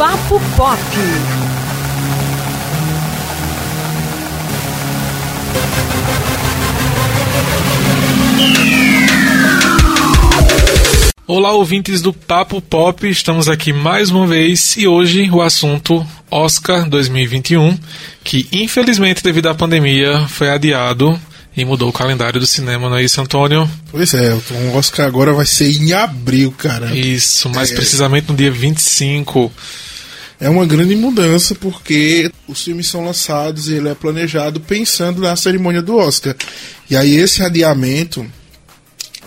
Papo Pop. Olá, ouvintes do Papo Pop, estamos aqui mais uma vez e hoje o assunto Oscar 2021, que infelizmente devido à pandemia foi adiado e mudou o calendário do cinema, não é isso, Antônio? Pois é, o Oscar agora vai ser em abril, cara. Isso, mais É. precisamente no dia 25. É uma grande mudança porque os filmes são lançados e ele é planejado pensando na cerimônia do Oscar. E aí esse adiamento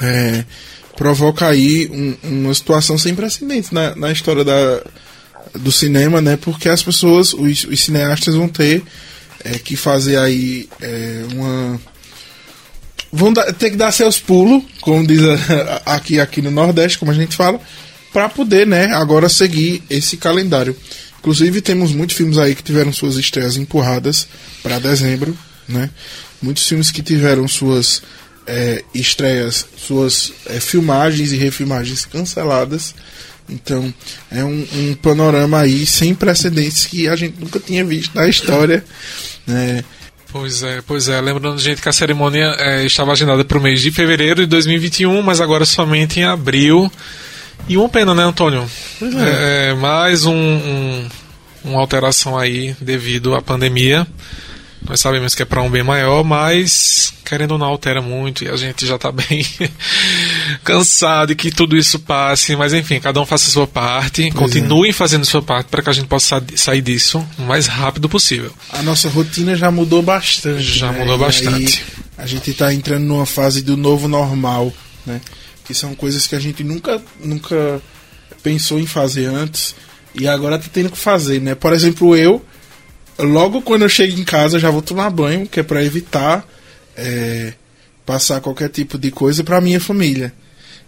é, provoca aí um- uma situação sem precedentes na, na história da, do cinema, né? Porque as pessoas, os, os cineastas vão ter é, que fazer aí é, uma vão dar- ter que dar seus pulos, como diz a- aqui, aqui no Nordeste, como a gente fala, para poder, né, agora seguir esse calendário. Inclusive, temos muitos filmes aí que tiveram suas estreias empurradas para dezembro, né? Muitos filmes que tiveram suas é, estreias, suas é, filmagens e refilmagens canceladas. Então, é um, um panorama aí sem precedentes que a gente nunca tinha visto na história, né? Pois é, pois é. Lembrando, gente, que a cerimônia é, estava agendada para o mês de fevereiro de 2021, mas agora somente em abril. E uma pena, né, Antônio? É, é, mais um, um- uma alteração aí devido à pandemia. Nós sabemos que é para um bem maior, mas querendo ou não altera muito e a gente já está bem cansado e que tudo isso passe. Mas enfim, cada um faça a sua parte, continuem fazendo a sua parte para que a gente possa sa- sair disso o mais rápido possível. a nossa rotina já mudou bastante. Já né? mudou E bastante. a gente está entrando numa fase do novo normal, né? Que são coisas que a gente nunca, nunca pensou em fazer antes e agora tá tendo que fazer, né? Por exemplo, eu, logo quando eu chego em casa, já vou tomar banho, que é para evitar é, passar qualquer tipo de coisa para minha família.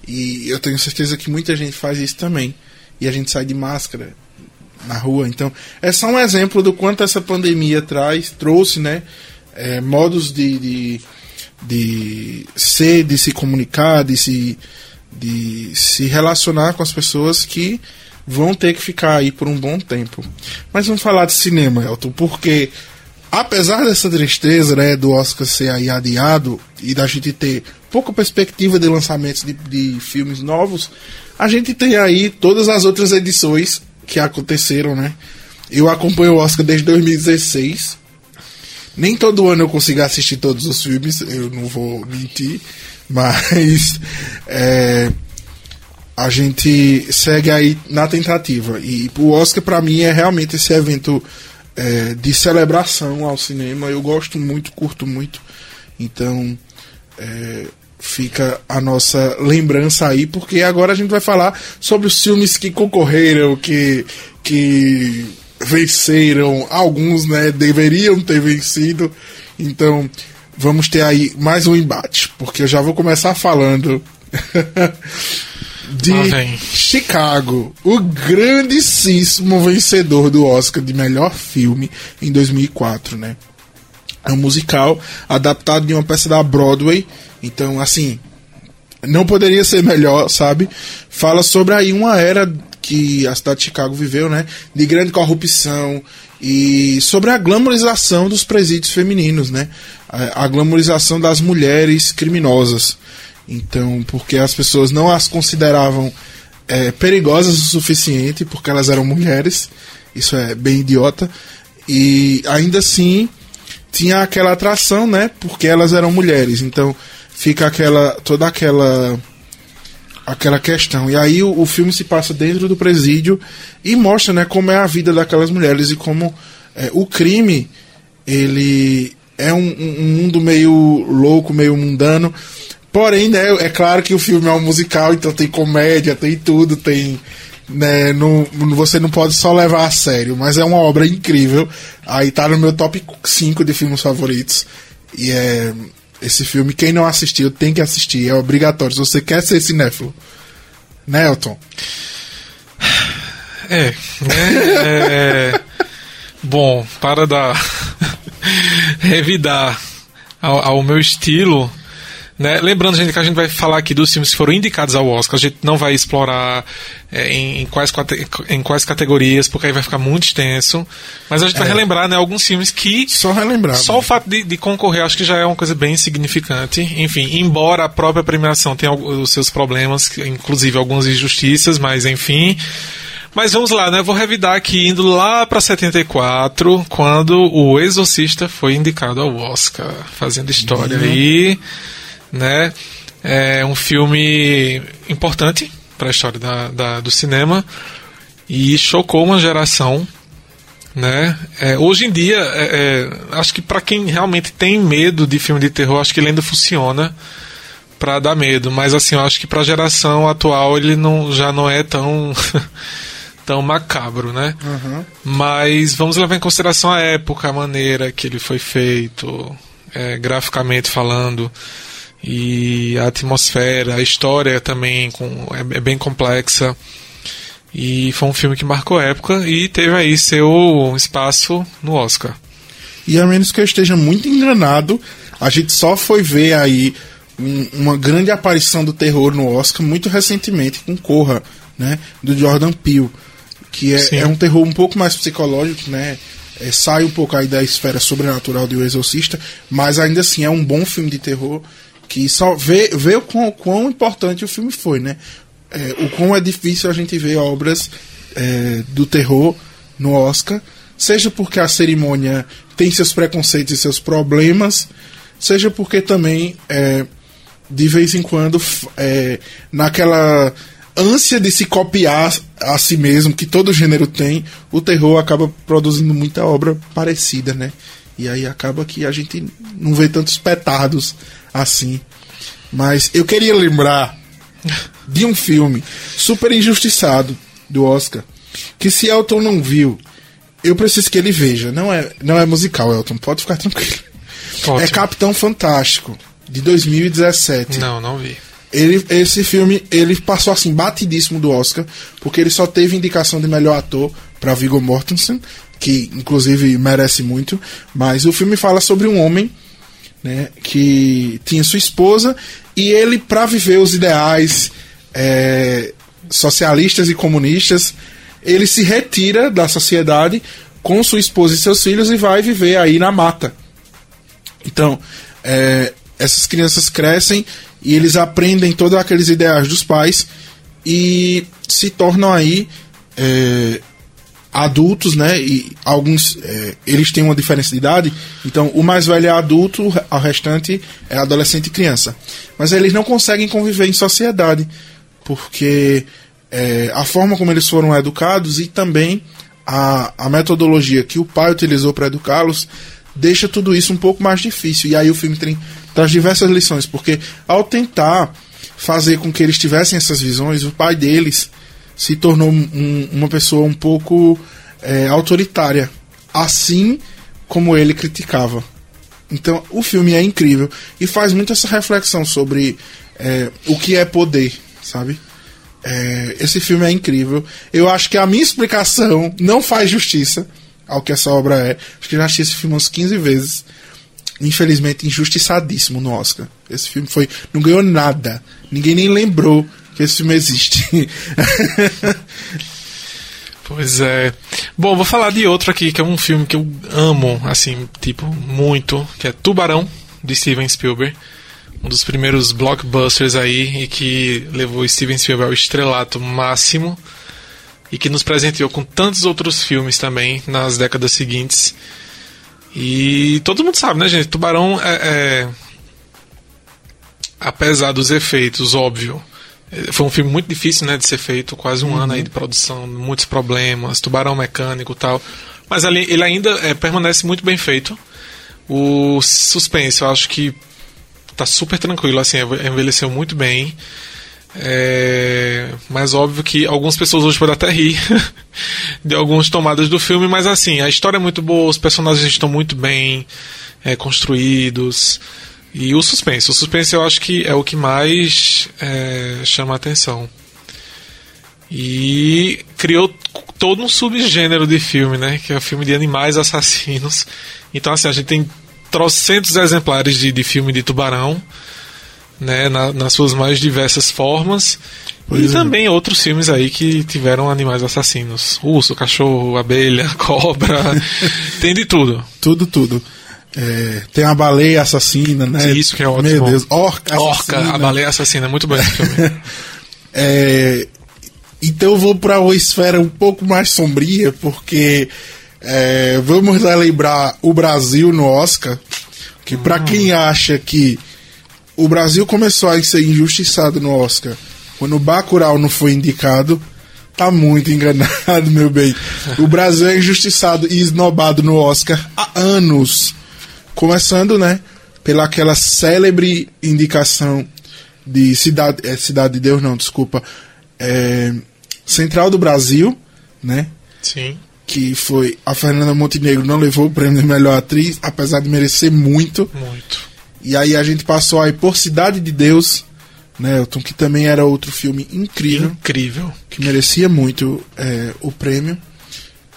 E eu tenho certeza que muita gente faz isso também. E a gente sai de máscara na rua. Então, é só um exemplo do quanto essa pandemia traz, trouxe, né? é, modos de, de, de ser, de se comunicar, de se, de se relacionar com as pessoas que vão ter que ficar aí por um bom tempo. Mas vamos falar de cinema, Elton, porque apesar dessa tristeza né, do Oscar ser aí adiado e da gente ter pouca perspectiva de lançamentos de, de filmes novos, a gente tem aí todas as outras edições que aconteceram, né? Eu acompanho o Oscar desde 2016. Nem todo ano eu consigo assistir todos os filmes, eu não vou mentir, mas é, a gente segue aí na tentativa. E o Oscar, pra mim, é realmente esse evento é, de celebração ao cinema. Eu gosto muito, curto muito. Então, é, fica a nossa lembrança aí, porque agora a gente vai falar sobre os filmes que concorreram, que, que venceram, alguns né, deveriam ter vencido. Então, vamos ter aí mais um embate, porque eu já vou começar falando de vem. Chicago, o grandíssimo vencedor do Oscar de melhor filme em 2004, né? É um musical adaptado de uma peça da Broadway. Então, assim, não poderia ser melhor, sabe? Fala sobre aí uma era que a cidade de Chicago viveu, né? De grande corrupção e sobre a glamorização dos presídios femininos, né? A, a glamorização das mulheres criminosas. Então, porque as pessoas não as consideravam é, perigosas o suficiente porque elas eram mulheres. Isso é bem idiota. E ainda assim tinha aquela atração, né? Porque elas eram mulheres. Então fica aquela toda aquela aquela questão. E aí o, o filme se passa dentro do presídio e mostra, né, como é a vida daquelas mulheres e como é, o crime ele é um, um- mundo meio louco, meio mundano. Porém, né, é claro que o filme é um musical, então tem comédia, tem tudo, tem né, não, você não pode só levar a sério, mas é uma obra incrível. Aí tá no meu top 5 de filmes favoritos. E é esse filme, quem não assistiu tem que assistir, é obrigatório. Se você quer ser cinéfilo. Né, Elton? É, né? É, bom, para dar revidar ao, ao meu estilo, Né? Lembrando, gente, que a gente vai falar aqui dos filmes que foram indicados ao Oscar. A gente não vai explorar é, em, em, quais, em quais categorias, porque aí vai ficar muito extenso. Mas a gente é. vai relembrar né, alguns filmes que. Só relembrar. Só né? o fato de, de, concorrer acho que já é uma coisa bem significante. Enfim, embora a própria premiação tenha os seus problemas, inclusive algumas injustiças, mas enfim. Mas vamos lá, né? Vou revidar aqui, indo lá para 74, quando o Exorcista foi indicado ao Oscar, fazendo história uhum. aí, né? É um filme importante para a história da, da, do cinema e chocou uma geração, né? É, hoje em dia, é, é, acho que para quem realmente tem medo de filme de terror, acho que ele ainda funciona para dar medo, mas assim, eu acho que para a geração atual ele não, já não é tão tão macabro, né? Uhum. Mas vamos levar em consideração a época, a maneira que ele foi feito, é, graficamente falando, e a atmosfera, a história também com, é, é, bem complexa. E foi um filme que marcou época e teve aí seu espaço no Oscar. E a menos que eu esteja muito enganado, a gente só foi ver aí um, uma grande aparição do terror no Oscar muito recentemente com Corra, né, do Jordan Peele que é, é, um terror um pouco mais psicológico, né? É, sai um pouco aí da esfera sobrenatural de O Exorcista, mas ainda assim é um bom filme de terror que só vê, vê o quão, quão importante o filme foi, né? É, o quão é difícil a gente ver obras é, do terror no Oscar, seja porque a cerimônia tem seus preconceitos e seus problemas, seja porque também é, de vez em quando é, naquela ânsia de se copiar a si mesmo, que todo gênero tem, o terror acaba produzindo muita obra parecida, né? E aí acaba que a gente não vê tantos petardos assim. Mas eu queria lembrar de um filme super injustiçado do Oscar, que se Elton não viu, eu preciso que ele veja. Não é, não é musical, Elton, pode ficar tranquilo. Ótimo. É Capitão Fantástico, de 2017. Não, não vi. Ele, esse filme ele passou assim batidíssimo do Oscar, porque ele só teve indicação de melhor ator para Viggo Mortensen, que inclusive merece muito, mas o filme fala sobre um homem, né, que tinha sua esposa e ele para viver os ideais é, socialistas e comunistas, ele se retira da sociedade com sua esposa e seus filhos e vai viver aí na mata. Então, é, essas crianças crescem e eles aprendem todos aqueles ideais dos pais e se tornam aí é, adultos, né? E alguns é, eles têm uma diferença de idade, então o mais velho é adulto, o restante é adolescente e criança. Mas eles não conseguem conviver em sociedade porque é, a forma como eles foram educados e também a, a metodologia que o pai utilizou para educá-los deixa tudo isso um pouco mais difícil. E aí o filme tem, traz diversas lições, porque ao tentar fazer com que eles tivessem essas visões, o pai deles se tornou um, uma pessoa um pouco é, autoritária, assim como ele criticava. Então o filme é incrível e faz muito essa reflexão sobre é, o que é poder, sabe? É, esse filme é incrível. Eu acho que a minha explicação não faz justiça ao que essa obra é. Acho que já assisti esse filme umas 15 vezes. Infelizmente, injustiçadíssimo no Oscar. Esse filme foi. Não ganhou nada. Ninguém nem lembrou que esse filme existe. pois é. Bom, vou falar de outro aqui, que é um filme que eu amo, assim, tipo, muito, que é Tubarão, de Steven Spielberg. Um dos primeiros blockbusters aí e que levou Steven Spielberg ao estrelato máximo e que nos presenteou com tantos outros filmes também nas décadas seguintes. E todo mundo sabe, né, gente? Tubarão é, é apesar dos efeitos, óbvio. Foi um filme muito difícil, né, de ser feito, quase um uhum. ano aí de produção, muitos problemas, tubarão mecânico e tal. Mas ali, ele ainda é, permanece muito bem feito. O suspense, eu acho que tá super tranquilo, assim, envelheceu muito bem. É, mas óbvio que algumas pessoas hoje podem até rir de algumas tomadas do filme, mas assim, a história é muito boa, os personagens estão muito bem é, construídos. E o suspense. O suspense eu acho que é o que mais é, chama a atenção. E criou todo um subgênero de filme, né? Que é o filme de animais assassinos. Então, assim, a gente tem trocentos exemplares de, de filme de tubarão né, na, nas suas mais diversas formas. Pois e é. também outros filmes aí que tiveram animais assassinos. Urso, cachorro, abelha, cobra. tem de tudo. Tudo, tudo. É, tem a baleia assassina, né? Isso que é ótimo. Meu Deus, orca Orca, assassina. a baleia assassina. Muito bom esse filme. É, então eu vou para uma esfera um pouco mais sombria, porque é, vamos relembrar o Brasil no Oscar, que para quem acha que o Brasil começou a ser injustiçado no Oscar quando o Bacurau não foi indicado, tá muito enganado, meu bem. O Brasil é injustiçado e esnobado no Oscar há anos. Começando, né, pela aquela célebre indicação de Cidade, é, Cidade de Deus, não, desculpa, é, Central do Brasil, né, Sim. que foi a Fernanda Montenegro não levou o prêmio de melhor atriz, apesar de merecer muito. Muito. E aí a gente passou aí por Cidade de Deus, né, Elton, que também era outro filme incrível, Incrível. que merecia muito é, o prêmio,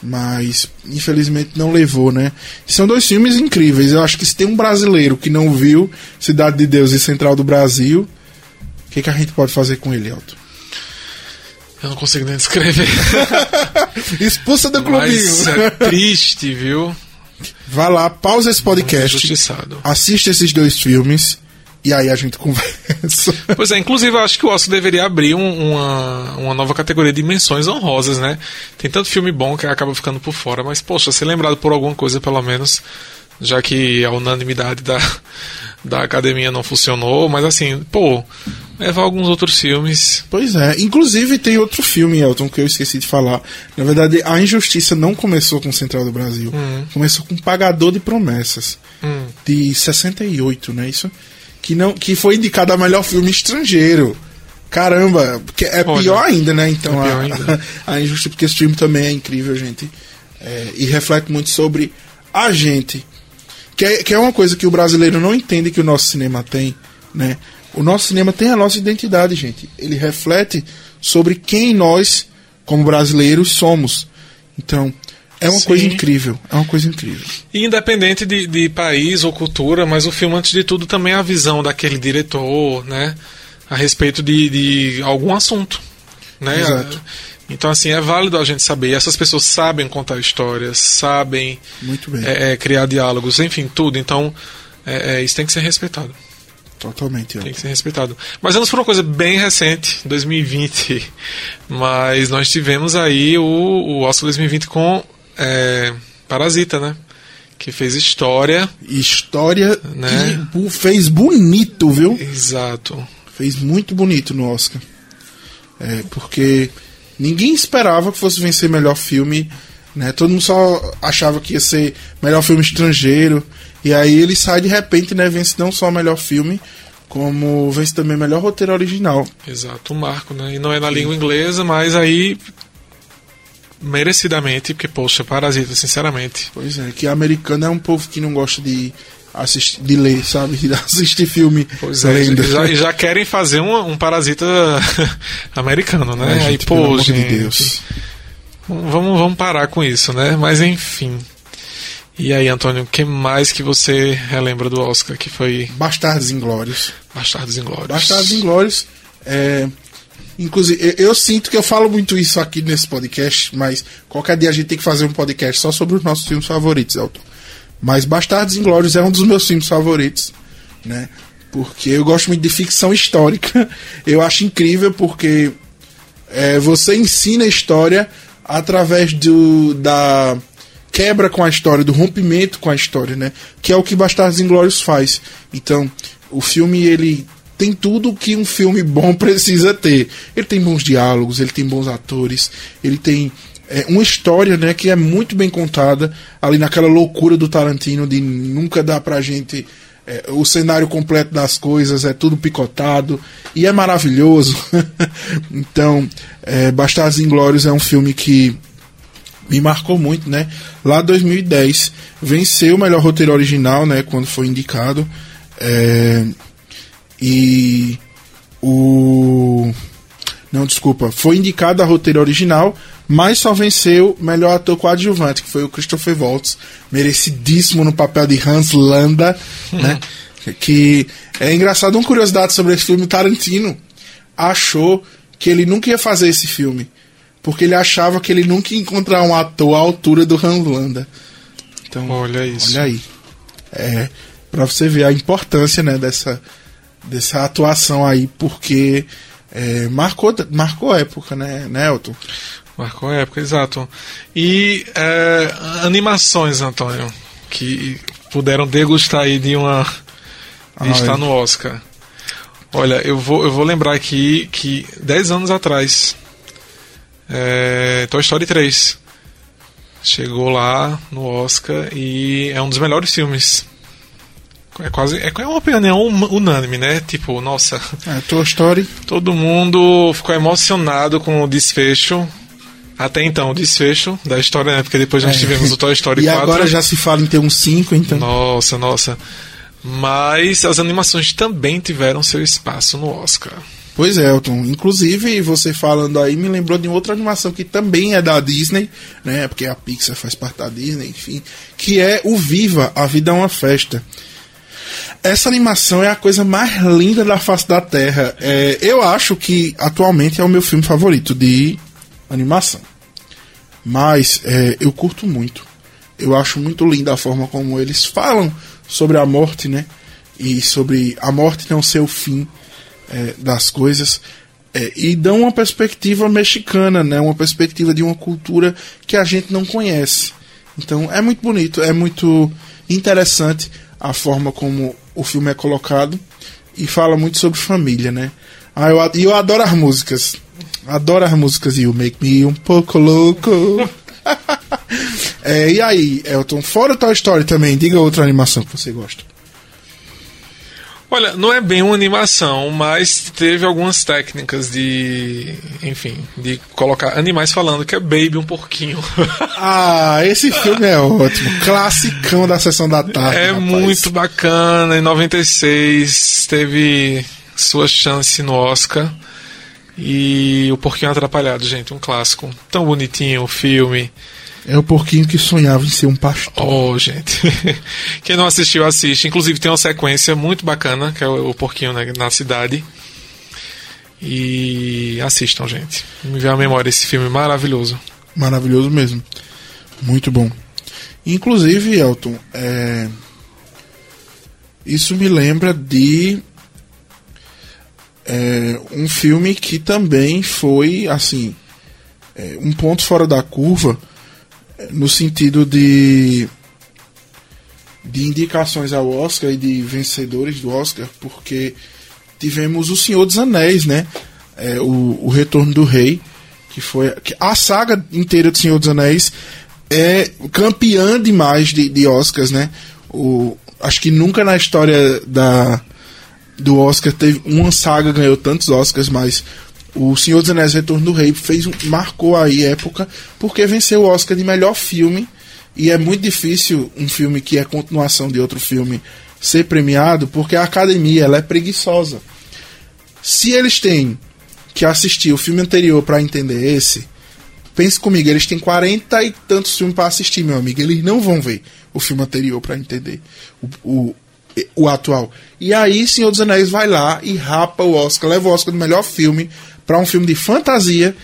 mas infelizmente não levou, né? São dois filmes incríveis. Eu acho que se tem um brasileiro que não viu Cidade de Deus e Central do Brasil, o que, que a gente pode fazer com ele, Elton? Eu não consigo nem descrever. Expulsa do Mas clubinho. é triste, viu? Vá lá, pausa esse podcast, Injustiçado. assiste esses dois filmes e aí a gente conversa. Pois é, inclusive eu acho que o Oscar deveria abrir um- uma, uma nova categoria de menções honrosas, né? Tem tanto filme bom que acaba ficando por fora, mas, poxa, ser lembrado por alguma coisa, pelo menos, já que a unanimidade da, da academia não funcionou, mas assim, pô, levar alguns outros filmes. Pois é, inclusive tem outro filme, Elton, que eu esqueci de falar. Na verdade, a injustiça não começou com Central do Brasil. Começou com Pagador de Promessas, Hum, de 68, né? Isso? Que, não, que foi indicado a melhor filme estrangeiro. Caramba, porque é Olha, pior ainda, né? Então, é a, ainda. a injustiça, porque esse filme também é incrível, gente. É, e reflete muito sobre a gente. Que é, que é uma coisa que o brasileiro não entende que o nosso cinema tem, né? O nosso cinema tem a nossa identidade, gente. Ele reflete sobre quem nós, como brasileiros, somos. Então, é uma Sim. coisa incrível. É uma coisa incrível. E independente de, de país ou cultura, mas o filme, antes de tudo, também é a visão daquele diretor, né? A respeito de, de algum assunto, né? Exato. Então, assim, é válido a gente saber. E essas pessoas sabem contar histórias, sabem é, é, criar diálogos, enfim, tudo. Então, é, é, isso tem que ser respeitado. Totalmente. ó. Tem que ser respeitado. Mas vamos por uma coisa bem recente, 2020. Mas nós tivemos aí o, o Oscar 2020 com é, Parasita, né? Que fez história. História Né? que bu- fez bonito, viu? Exato. Fez muito bonito no Oscar. É, porque ninguém esperava que fosse vencer melhor filme. Né? Todo mundo só achava que ia ser melhor filme estrangeiro. E aí ele sai de repente, né? Vence não só melhor filme, como vence também melhor roteiro original. Exato, um marco, né? E não é na língua inglesa, mas aí. Merecidamente, porque, poxa, Parasita, sinceramente. Pois é, que americano é um povo que não gosta de assistir, de ler, sabe? De assistir filme Pois é, lendo. e já, já querem fazer um, um Parasita americano, né? Aí, gente, pelo pô, amor de gente. Deus. Vamos, vamos parar com isso, né? Mas enfim. E aí, Antônio, o que mais que você relembra do Oscar que foi Bastardos Inglórios. Bastardos Inglórios? Bastardos Inglórios. É, inclusive, eu, eu sinto que eu falo muito isso aqui nesse podcast, mas qualquer dia a gente tem que fazer um podcast só sobre os nossos filmes favoritos, Elton. Mas Bastardos Inglórios é um dos meus filmes favoritos, né? Porque eu gosto muito de ficção histórica. Eu acho incrível porque é, você ensina a história através do, da quebra com a história, do rompimento com a história, né? Que é o que Bastardos Inglórios faz. Então, o filme ele tem tudo que um filme bom precisa ter. Ele tem bons diálogos, ele tem bons atores, ele tem é, uma história, né, que é muito bem contada ali naquela loucura do Tarantino de nunca dar pra gente é, o cenário completo das coisas, é tudo picotado e é maravilhoso. então, é, Bastardos Inglórios é um filme que me marcou muito, né? Lá em 2010 venceu o melhor roteiro original, né? Quando foi indicado. É, e o. Não, desculpa. Foi indicado a roteiro original, mas só venceu melhor ator coadjuvante, que foi o Christopher Waltz. Merecidíssimo no papel de Hans Landa, né? Que é engraçado, uma curiosidade sobre esse filme, Tarantino achou que ele nunca ia fazer esse filme. Porque ele achava que ele nunca ia encontrar um ator à altura do Hans Landa. Então, Olha isso. Olha aí. É, pra você ver a importância, né, dessa, dessa atuação aí, porque é, marcou, marcou época, né, né, Elton? Marcou época, exato. E é, animações, Antônio, que puderam degustar aí de uma. de Ah, estar é. no Oscar. Olha, eu vou, eu vou lembrar aqui que 10 anos atrás, é, Toy Story 3 chegou lá no Oscar e é um dos melhores filmes. É quase é uma opinião unânime, né? Tipo, nossa, É, Toy Story. Todo mundo ficou emocionado com o desfecho. Até então, o desfecho da história, né? Porque depois nós É. tivemos o Toy Story e 4. agora já se fala em ter um 5, então. Nossa, nossa. Mas as animações também tiveram seu espaço no Oscar. Pois é, Elton. Inclusive, você falando aí me lembrou de outra animação que também é da Disney, né? Porque a Pixar faz parte da Disney, enfim. Que é o Viva, A Vida é uma Festa. Essa animação é a coisa mais linda da face da Terra. É, eu acho que atualmente é o meu filme favorito de animação. Mas é, eu curto muito. Eu acho muito linda a forma como eles falam sobre a morte, né? E sobre a morte não ser o fim é, das coisas. É, e dão uma perspectiva mexicana, né? Uma perspectiva de uma cultura que a gente não conhece. Então é muito bonito, é muito interessante a forma como o filme é colocado e fala muito sobre família, né? Ah, eu, eu adoro as músicas. Adoro as músicas e o Make Me um pouco louco. É, e aí, Elton, fora o Toy Story também, diga outra animação que você gosta. Olha, não é bem uma animação, mas teve algumas técnicas de. Enfim, de colocar animais falando, que é Baby um porquinho. Ah, esse filme é ótimo. Classicão da sessão da tarde. É rapaz. muito bacana. Em 96 teve sua chance no Oscar. E o Porquinho Atrapalhado, gente, um clássico. Tão bonitinho o filme. É o porquinho que sonhava em ser um pastor. Oh, gente. Quem não assistiu, assiste. Inclusive tem uma sequência muito bacana, que é o Porquinho na, na cidade. E assistam, gente. Me veio à memória esse filme maravilhoso. Maravilhoso mesmo. Muito bom. Inclusive, Elton, é... isso me lembra de é, um filme que também foi, assim, é, um ponto fora da curva, no sentido de, de indicações ao Oscar e de vencedores do Oscar, porque tivemos O Senhor dos Anéis, né? É, o, o Retorno do Rei, que foi que a saga inteira do Senhor dos Anéis é campeã demais de, de Oscars, né? O, acho que nunca na história da do Oscar teve uma saga ganhou tantos Oscars, mas o Senhor dos Anéis Retorno do Rei fez um, marcou aí época porque venceu o Oscar de melhor filme e é muito difícil um filme que é continuação de outro filme ser premiado porque a academia ela é preguiçosa. Se eles têm que assistir o filme anterior para entender esse, pense comigo, eles têm 40 e tantos filmes para assistir, meu amigo. Eles não vão ver o filme anterior para entender o, o, o atual. E aí, Senhor dos Anéis vai lá e rapa o Oscar, leva o Oscar do melhor filme para um filme de fantasia.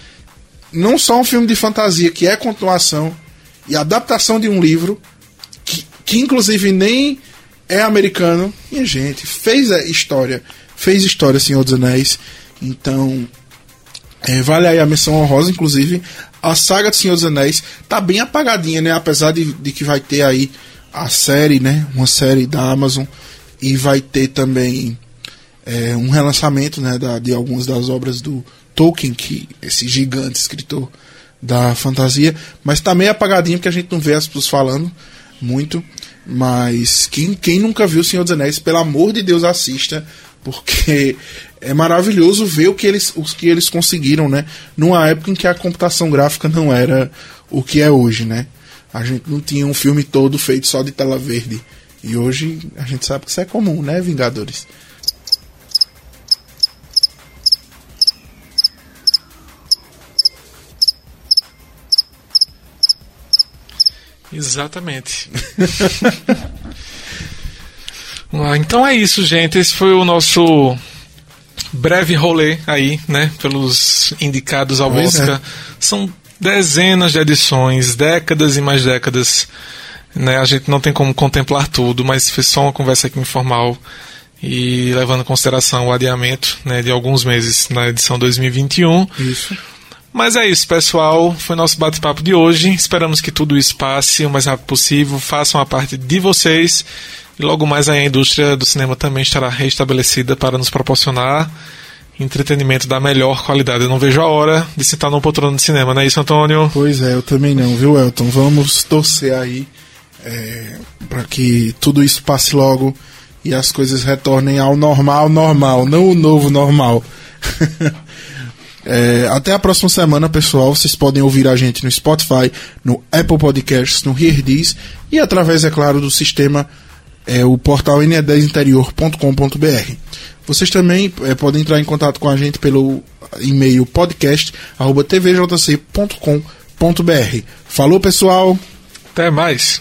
Não só um filme de fantasia que é continuação e adaptação de um livro que, que inclusive nem é americano. E, gente, fez a história. Fez história, Senhor dos Anéis. Então, é, vale aí a menção honrosa, inclusive. A saga do Senhor dos Anéis tá bem apagadinha, né? Apesar de, de que vai ter aí a série, né? Uma série da Amazon. E vai ter também é, um relançamento né, da, de algumas das obras do Tolkien, que esse gigante escritor da fantasia. Mas tá meio apagadinho porque a gente não vê as pessoas falando muito. Mas quem, quem nunca viu o Senhor dos Anéis, pelo amor de Deus, assista. Porque é maravilhoso ver o que eles, os que eles conseguiram, né? Numa época em que a computação gráfica não era o que é hoje, né? A gente não tinha um filme todo feito só de tela verde. E hoje a gente sabe que isso é comum, né, Vingadores? Exatamente. Ah, então é isso, gente. Esse foi o nosso breve rolê aí, né? Pelos indicados ao Pois é. Oscar. São dezenas de edições, décadas e mais décadas. Né? A gente não tem como contemplar tudo, mas foi só uma conversa aqui informal e levando em consideração o adiamento né, de alguns meses na edição 2021. Isso. Mas é isso, pessoal. Foi nosso bate-papo de hoje. Esperamos que tudo isso passe o mais rápido possível. Façam a parte de vocês. E logo mais a indústria do cinema também estará restabelecida para nos proporcionar entretenimento da melhor qualidade. Eu não vejo a hora de sentar num poltrona de cinema, não é isso, Antônio? Pois é, eu também não, viu, Elton? Vamos torcer aí é, para que tudo isso passe logo e as coisas retornem ao normal, normal, não o novo normal. É, até a próxima semana, pessoal. Vocês podem ouvir a gente no Spotify, no Apple Podcasts, no HearDis e através, é claro, do sistema é, o portal ne10interior.com.br. Vocês também é, podem entrar em contato com a gente pelo e-mail podcast@tvjc.com.br. Falou, pessoal! Até mais.